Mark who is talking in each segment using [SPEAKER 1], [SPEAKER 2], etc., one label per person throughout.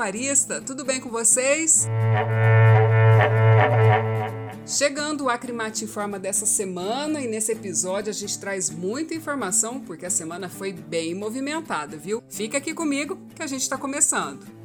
[SPEAKER 1] pecuarista, tudo bem com vocês? Chegando o Acrimate Informa dessa semana e nesse episódio a gente traz muita informação porque a semana foi bem movimentada, viu? Fica aqui comigo que a gente está começando.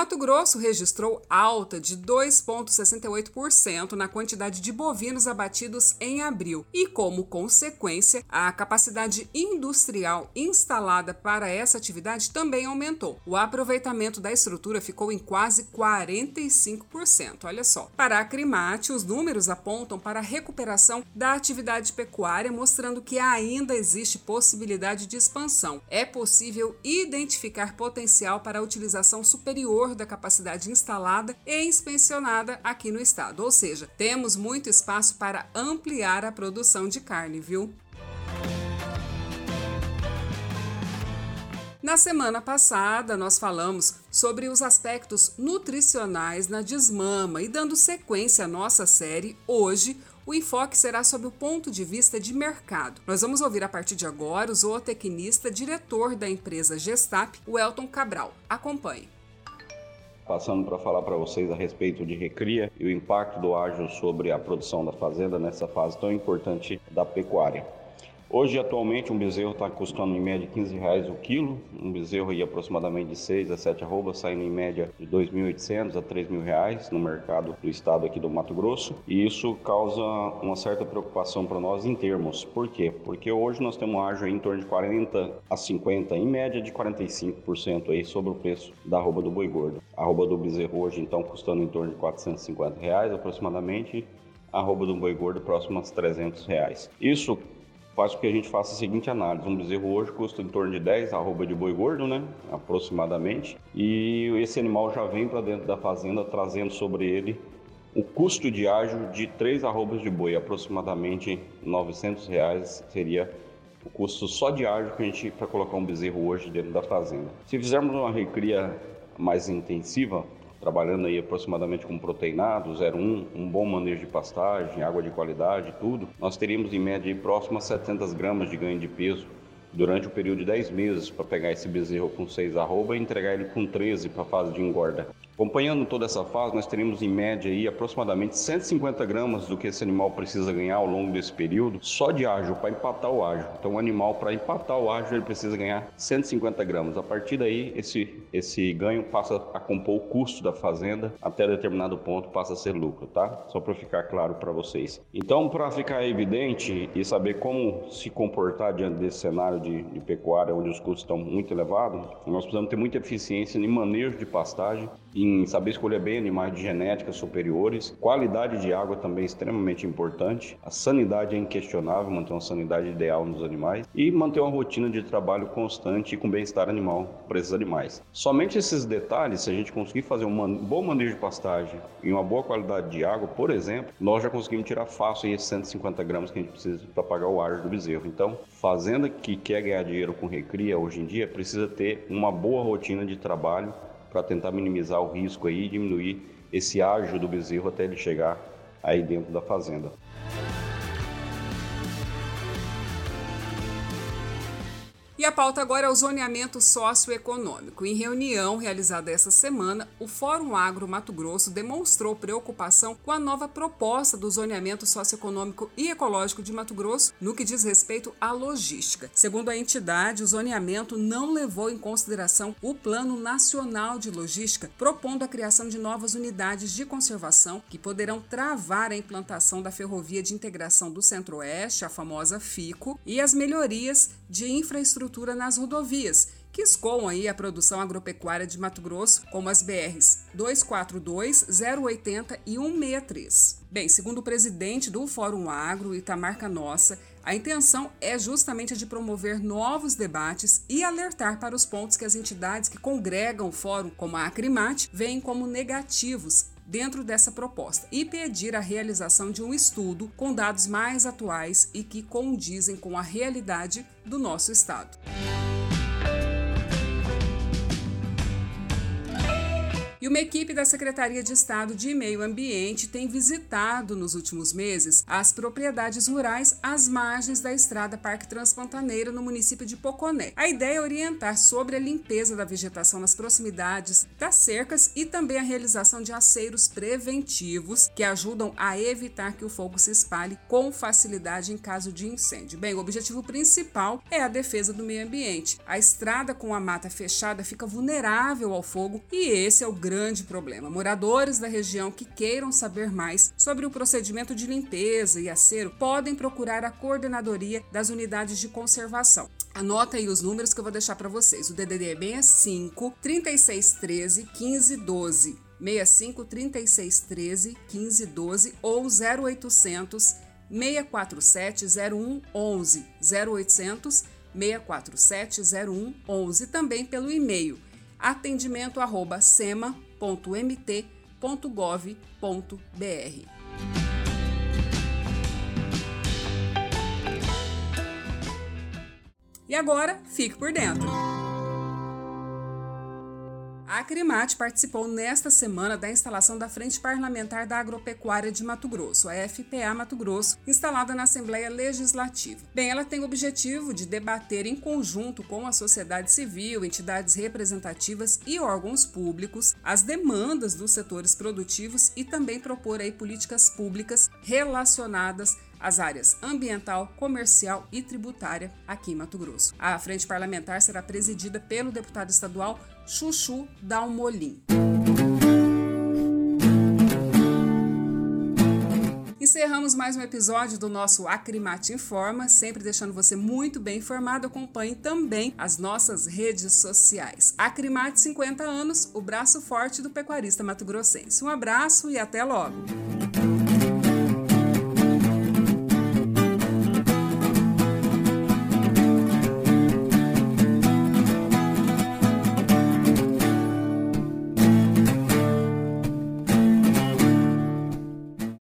[SPEAKER 1] Mato Grosso registrou alta de 2,68% na quantidade de bovinos abatidos em abril e, como consequência, a capacidade industrial instalada para essa atividade também aumentou. O aproveitamento da estrutura ficou em quase 45%. Olha só. Para a Crimate, os números apontam para a recuperação da atividade pecuária, mostrando que ainda existe possibilidade de expansão. É possível identificar potencial para a utilização superior da capacidade instalada e inspecionada aqui no estado. Ou seja, temos muito espaço para ampliar a produção de carne, viu? Na semana passada, nós falamos sobre os aspectos nutricionais na desmama e dando sequência à nossa série, hoje o enfoque será sob o ponto de vista de mercado. Nós vamos ouvir a partir de agora o zootecnista diretor da empresa Gestap, o Elton Cabral. Acompanhe
[SPEAKER 2] passando para falar para vocês a respeito de recria e o impacto do ágio sobre a produção da fazenda nessa fase tão importante da pecuária. Hoje, atualmente, um bezerro está custando em média 15 reais o quilo. Um bezerro ia aproximadamente de 6 a 7 arrobas, saindo em média de 2.800 a 3.000 reais no mercado do estado aqui do Mato Grosso. E isso causa uma certa preocupação para nós em termos. Por quê? Porque hoje nós temos ágio em torno de 40 a 50, em média de 45% aí sobre o preço da arroba do boi gordo. A arroba do bezerro hoje, então, custando em torno de 450 reais aproximadamente. Arroba do boi gordo próximo a 300 reais. Isso faz com que a gente faça a seguinte análise. Um bezerro hoje custa em torno de 10 arroba de boi gordo, né? Aproximadamente. E esse animal já vem para dentro da fazenda trazendo sobre ele o custo de ágio de 3 arrobas de boi, aproximadamente 900 reais seria o custo só de ágio que a gente para colocar um bezerro hoje dentro da fazenda. Se fizermos uma recria mais intensiva, trabalhando aí aproximadamente com proteinado, 0,1, um bom manejo de pastagem, água de qualidade, tudo, nós teríamos em média próximo a 700 gramas de ganho de peso durante o período de 10 meses para pegar esse bezerro com 6 arroba e entregar ele com 13 para a fase de engorda. Acompanhando toda essa fase, nós teríamos em média aí aproximadamente 150 gramas do que esse animal precisa ganhar ao longo desse período, só de ágio, para empatar o ágio. Então, o animal, para empatar o ágio, ele precisa ganhar 150 gramas. A partir daí, esse, esse ganho passa a compor o custo da fazenda, até determinado ponto passa a ser lucro, tá? Só para ficar claro para vocês. Então, para ficar evidente e saber como se comportar diante desse cenário de, de pecuária, onde os custos estão muito elevados, nós precisamos ter muita eficiência em manejo de pastagem, em saber escolher bem animais de genética superiores. Qualidade de água também é extremamente importante. A sanidade é inquestionável, manter uma sanidade ideal nos animais e manter uma rotina de trabalho constante e com bem-estar animal para esses animais. Somente esses detalhes, se a gente conseguir fazer um bom manejo de pastagem e uma boa qualidade de água, por exemplo, nós já conseguimos tirar fácil esses 150 gramas que a gente precisa para pagar o ar do bezerro. Então, fazenda que quer ganhar dinheiro com recria hoje em dia precisa ter uma boa rotina de trabalho para tentar minimizar o risco aí e diminuir esse ágio do bezerro até ele chegar aí dentro da fazenda.
[SPEAKER 1] E a pauta agora é o zoneamento socioeconômico. Em reunião realizada essa semana, o Fórum Agro Mato Grosso demonstrou preocupação com a nova proposta do zoneamento socioeconômico e ecológico de Mato Grosso no que diz respeito à logística. Segundo a entidade, o zoneamento não levou em consideração o Plano Nacional de Logística, propondo a criação de novas unidades de conservação que poderão travar a implantação da ferrovia de integração do Centro-Oeste, a famosa FICO, e as melhorias de infraestrutura infraestrutura nas rodovias, que escoam aí a produção agropecuária de Mato Grosso, como as BRs 242, 080 e 163. Bem, segundo o presidente do Fórum Agro, Itamar Canossa, a intenção é justamente a de promover novos debates e alertar para os pontos que as entidades que congregam o fórum, como a Acrimate, veem como negativos dentro dessa proposta e pedir a realização de um estudo com dados mais atuais e que condizem com a realidade do nosso estado. Uma equipe da Secretaria de Estado de Meio Ambiente tem visitado nos últimos meses as propriedades rurais às margens da estrada Parque Transpantaneira no município de Poconé. A ideia é orientar sobre a limpeza da vegetação nas proximidades das cercas e também a realização de aceiros preventivos que ajudam a evitar que o fogo se espalhe com facilidade em caso de incêndio. Bem, o objetivo principal é a defesa do meio ambiente. A estrada com a mata fechada fica vulnerável ao fogo e esse é o grande problema. Moradores da região que queiram saber mais sobre o procedimento de limpeza e acero podem procurar a coordenadoria das unidades de conservação. Anota aí os números que eu vou deixar para vocês. O DDD é 65 3613 1512. 65 3613 1512 ou 0800 647 0111 0800 647 0111 também pelo e-mail atendimento arroba sema.mt.gov.br. E agora, fique por dentro. A Acrimate participou nesta semana da instalação da Frente Parlamentar da Agropecuária de Mato Grosso, a FPA Mato Grosso, instalada na Assembleia Legislativa. Bem, ela tem o objetivo de debater em conjunto com a sociedade civil, entidades representativas e órgãos públicos as demandas dos setores produtivos e também propor aí políticas públicas relacionadas as áreas ambiental, comercial e tributária aqui em Mato Grosso. A frente parlamentar será presidida pelo deputado estadual Chuchu Dalmolin. Encerramos mais um episódio do nosso Acrimate Informa, sempre deixando você muito bem informado. Acompanhe também as nossas redes sociais. Acrimate 50 anos, o braço forte do pecuarista mato-grossense. Um abraço e até logo!